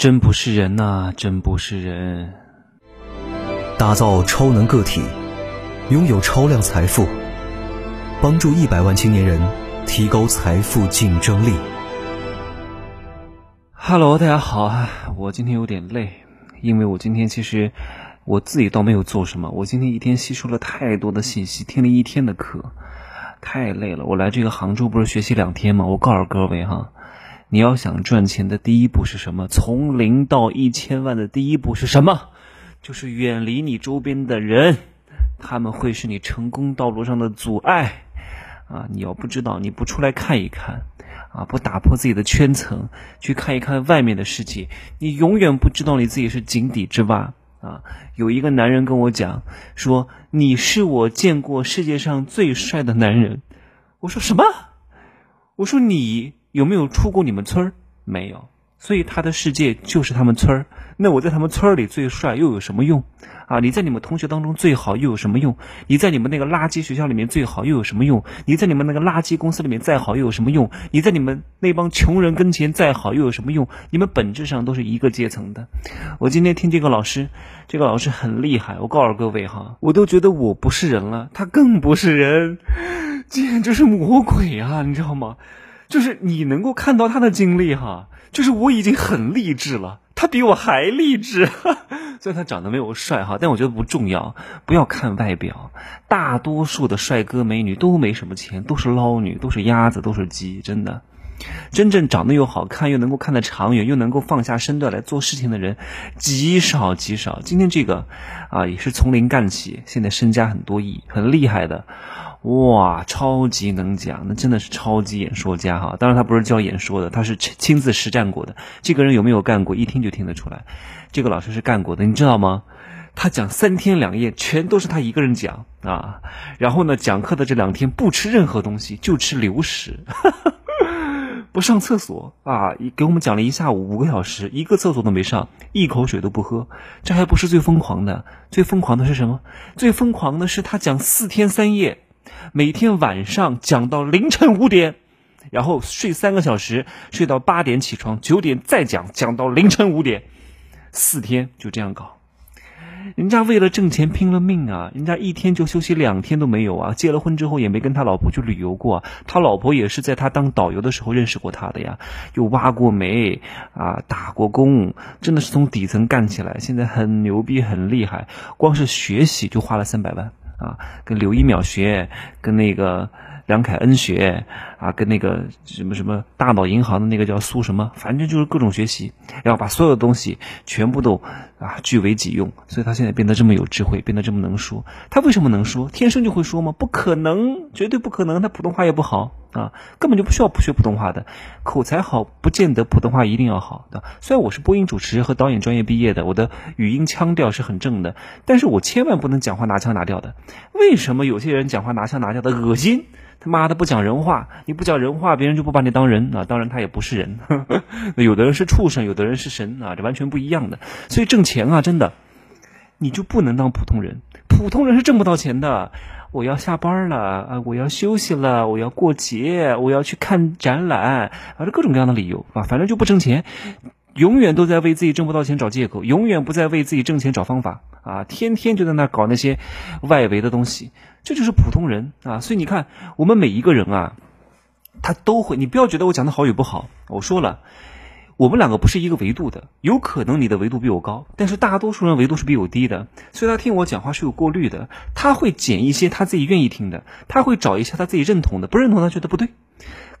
真不是人呐，真不是人！打造超能个体，拥有超量财富，帮助一百万青年人提高财富竞争力。Hello，大家好啊！我今天有点累，因为我今天其实我自己倒没有做什么，我今天一天吸收了太多的信息，听了一天的课，太累了。我来这个杭州不是学习两天吗？我告诉各位哈。你要想赚钱的第一步是什么？从零到一千万的第一步是什么？就是远离你周边的人，他们会是你成功道路上的阻碍。啊，你要不知道，你不出来看一看，啊，不打破自己的圈层，去看一看外面的世界，你永远不知道你自己是井底之蛙。啊，有一个男人跟我讲说：“你是我见过世界上最帅的男人。”我说什么？我说你。有没有出过你们村儿？没有，所以他的世界就是他们村儿。那我在他们村儿里最帅又有什么用？啊，你在你们同学当中最好又有什么用？你在你们那个垃圾学校里面最好又有什么用？你在你们那个垃圾公司里面再好又有什么用？你在你们那帮穷人跟前再好又有什么用？你们本质上都是一个阶层的。我今天听这个老师，这个老师很厉害。我告诉各位哈，我都觉得我不是人了，他更不是人，简直是魔鬼啊！你知道吗？就是你能够看到他的经历哈，就是我已经很励志了，他比我还励志。虽然他长得没有帅哈，但我觉得不重要，不要看外表。大多数的帅哥美女都没什么钱，都是捞女，都是鸭子，都是鸡，真的。真正长得又好看，又能够看得长远，又能够放下身段来做事情的人，极少极少。今天这个啊，也是从零干起，现在身家很多亿，很厉害的。哇，超级能讲，那真的是超级演说家哈！当然他不是教演说的，他是亲自实战过的。这个人有没有干过？一听就听得出来，这个老师是干过的，你知道吗？他讲三天两夜，全都是他一个人讲啊。然后呢，讲课的这两天不吃任何东西，就吃流食，不上厕所啊！给我们讲了一下午五个小时，一个厕所都没上，一口水都不喝。这还不是最疯狂的，最疯狂的是什么？最疯狂的是他讲四天三夜。每天晚上讲到凌晨五点，然后睡三个小时，睡到八点起床，九点再讲，讲到凌晨五点，四天就这样搞。人家为了挣钱拼了命啊！人家一天就休息两天都没有啊！结了婚之后也没跟他老婆去旅游过，他老婆也是在他当导游的时候认识过他的呀，又挖过煤啊，打过工，真的是从底层干起来，现在很牛逼，很厉害，光是学习就花了三百万。啊，跟刘一淼学，跟那个梁凯恩学，啊，跟那个什么什么大脑银行的那个叫苏什么，反正就是各种学习，然后把所有的东西全部都啊据为己用，所以他现在变得这么有智慧，变得这么能说。他为什么能说？天生就会说吗？不可能，绝对不可能。他普通话也不好。啊，根本就不需要学普通话的，口才好不见得普通话一定要好的。虽然我是播音主持和导演专业毕业的，我的语音腔调是很正的，但是我千万不能讲话拿腔拿调的。为什么有些人讲话拿腔拿调的恶心？他妈的不讲人话，你不讲人话，别人就不把你当人啊。当然他也不是人，有的人是畜生，有的人是神啊，这完全不一样的。所以挣钱啊，真的，你就不能当普通人，普通人是挣不到钱的。我要下班了啊！我要休息了，我要过节，我要去看展览，啊，这各种各样的理由啊，反正就不挣钱，永远都在为自己挣不到钱找借口，永远不在为自己挣钱找方法啊！天天就在那搞那些外围的东西，这就是普通人啊！所以你看，我们每一个人啊，他都会，你不要觉得我讲的好与不好，我说了。我们两个不是一个维度的，有可能你的维度比我高，但是大多数人维度是比我低的，所以他听我讲话是有过滤的，他会捡一些他自己愿意听的，他会找一些他自己认同的，不认同他觉得不对。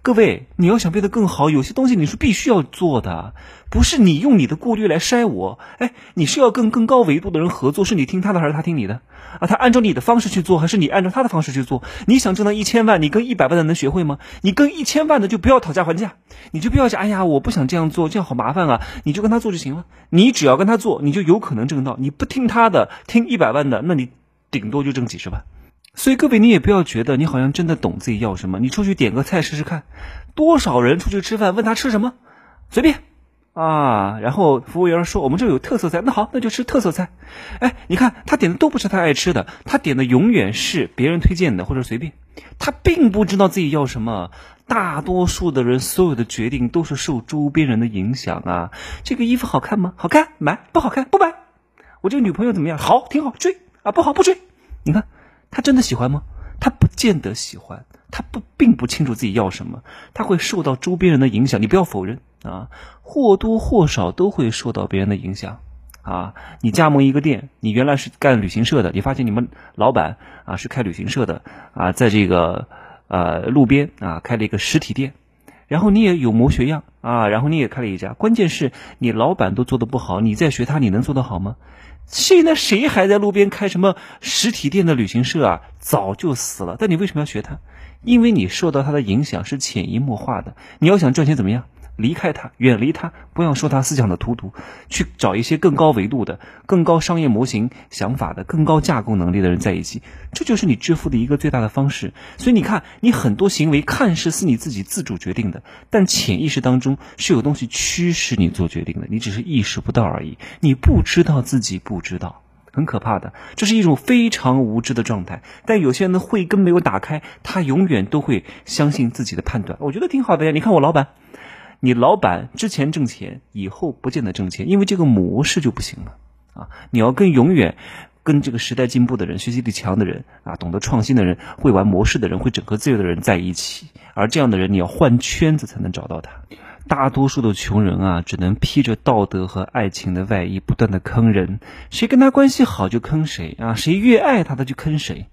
各位，你要想变得更好，有些东西你是必须要做的，不是你用你的过滤来筛我。哎，你是要跟更高维度的人合作，是你听他的还是他听你的？啊，他按照你的方式去做，还是你按照他的方式去做？你想挣到一千万，你跟一百万的能学会吗？你跟一千万的就不要讨价还价，你就不要讲，哎呀，我不想这样做，这样好麻烦啊，你就跟他做就行了。你只要跟他做，你就有可能挣到。你不听他的，听一百万的，那你顶多就挣几十万。所以各位，你也不要觉得你好像真的懂自己要什么。你出去点个菜试试看，多少人出去吃饭问他吃什么，随便啊。然后服务员说我们这有特色菜，那好，那就吃特色菜。哎，你看他点的都不是他爱吃的，他点的永远是别人推荐的或者随便。他并不知道自己要什么。大多数的人所有的决定都是受周边人的影响啊。这个衣服好看吗？好看，买；不好看，不买。我这个女朋友怎么样？好，挺好，追啊！不好，不追。你看，他真的喜欢吗？他不见得喜欢，他不并不清楚自己要什么，他会受到周边人的影响。你不要否认啊，或多或少都会受到别人的影响。啊，你加盟一个店，你原来是干旅行社的，你发现你们老板啊是开旅行社的啊，在这个呃路边啊开了一个实体店，然后你也有模学样啊，然后你也开了一家，关键是你老板都做的不好，你再学他，你能做得好吗？现在谁还在路边开什么实体店的旅行社啊？早就死了。但你为什么要学他？因为你受到他的影响是潜移默化的。你要想赚钱怎么样？离开他，远离他，不要说他思想的荼毒，去找一些更高维度的、更高商业模型想法的、更高架构能力的人在一起，这就是你致富的一个最大的方式。所以你看，你很多行为看似是你自己自主决定的，但潜意识当中是有东西驱使你做决定的，你只是意识不到而已。你不知道自己不知道，很可怕的，这是一种非常无知的状态。但有些人的慧根没有打开，他永远都会相信自己的判断。我觉得挺好的呀，你看我老板。你老板之前挣钱，以后不见得挣钱，因为这个模式就不行了啊！你要跟永远跟这个时代进步的人、学习力强的人啊、懂得创新的人、会玩模式的人、会整合资源的人在一起，而这样的人你要换圈子才能找到他。大多数的穷人啊，只能披着道德和爱情的外衣，不断的坑人，谁跟他关系好就坑谁啊，谁越爱他他就坑谁。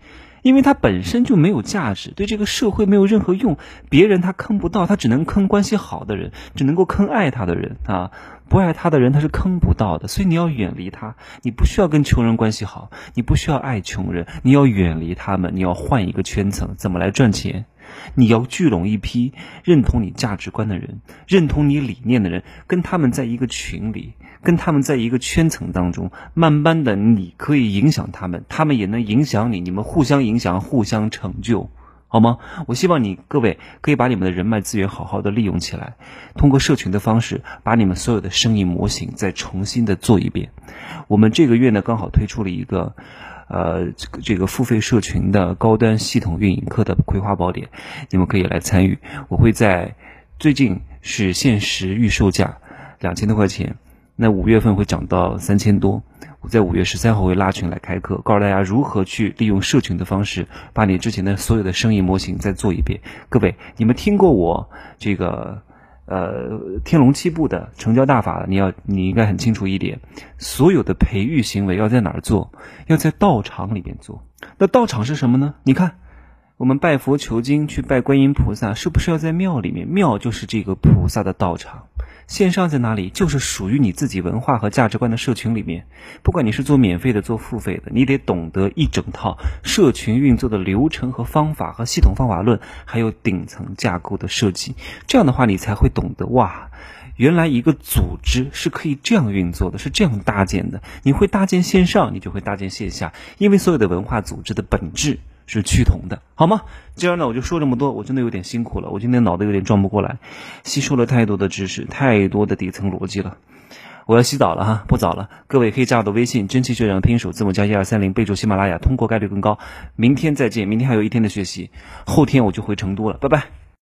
因为他本身就没有价值，对这个社会没有任何用，别人他坑不到，他只能坑关系好的人，只能够坑爱他的人啊，不爱他的人他是坑不到的，所以你要远离他，你不需要跟穷人关系好，你不需要爱穷人，你要远离他们，你要换一个圈层，怎么来赚钱？你要聚拢一批认同你价值观的人，认同你理念的人，跟他们在一个群里。跟他们在一个圈层当中，慢慢的，你可以影响他们，他们也能影响你，你们互相影响，互相成就，好吗？我希望你各位可以把你们的人脉资源好好的利用起来，通过社群的方式，把你们所有的生意模型再重新的做一遍。我们这个月呢，刚好推出了一个，呃，这个这个付费社群的高端系统运营课的葵花宝典，你们可以来参与。我会在最近是限时预售价两千多块钱。那五月份会涨到三千多，在五月十三号会拉群来开课，告诉大家如何去利用社群的方式，把你之前的所有的生意模型再做一遍。各位，你们听过我这个呃天龙七部的成交大法，你要你应该很清楚一点，所有的培育行为要在哪儿做？要在道场里面做。那道场是什么呢？你看，我们拜佛求经去拜观音菩萨，是不是要在庙里面？庙就是这个菩萨的道场。线上在哪里？就是属于你自己文化和价值观的社群里面。不管你是做免费的，做付费的，你得懂得一整套社群运作的流程和方法和系统方法论，还有顶层架构的设计。这样的话，你才会懂得哇，原来一个组织是可以这样运作的，是这样搭建的。你会搭建线上，你就会搭建线下，因为所有的文化组织的本质。是趋同的，好吗？今儿呢，我就说这么多，我真的有点辛苦了，我今天脑子有点转不过来，吸收了太多的知识，太多的底层逻辑了，我要洗澡了哈，不早了。各位可以加我的微信，真气学长拼手字母加一二三零，备注喜马拉雅，通过概率更高。明天再见，明天还有一天的学习，后天我就回成都了，拜拜。